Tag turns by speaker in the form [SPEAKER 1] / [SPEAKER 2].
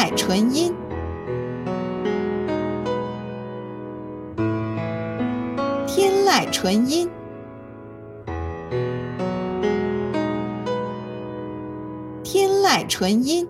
[SPEAKER 1] 籁纯音。天籁纯音，天籁纯音。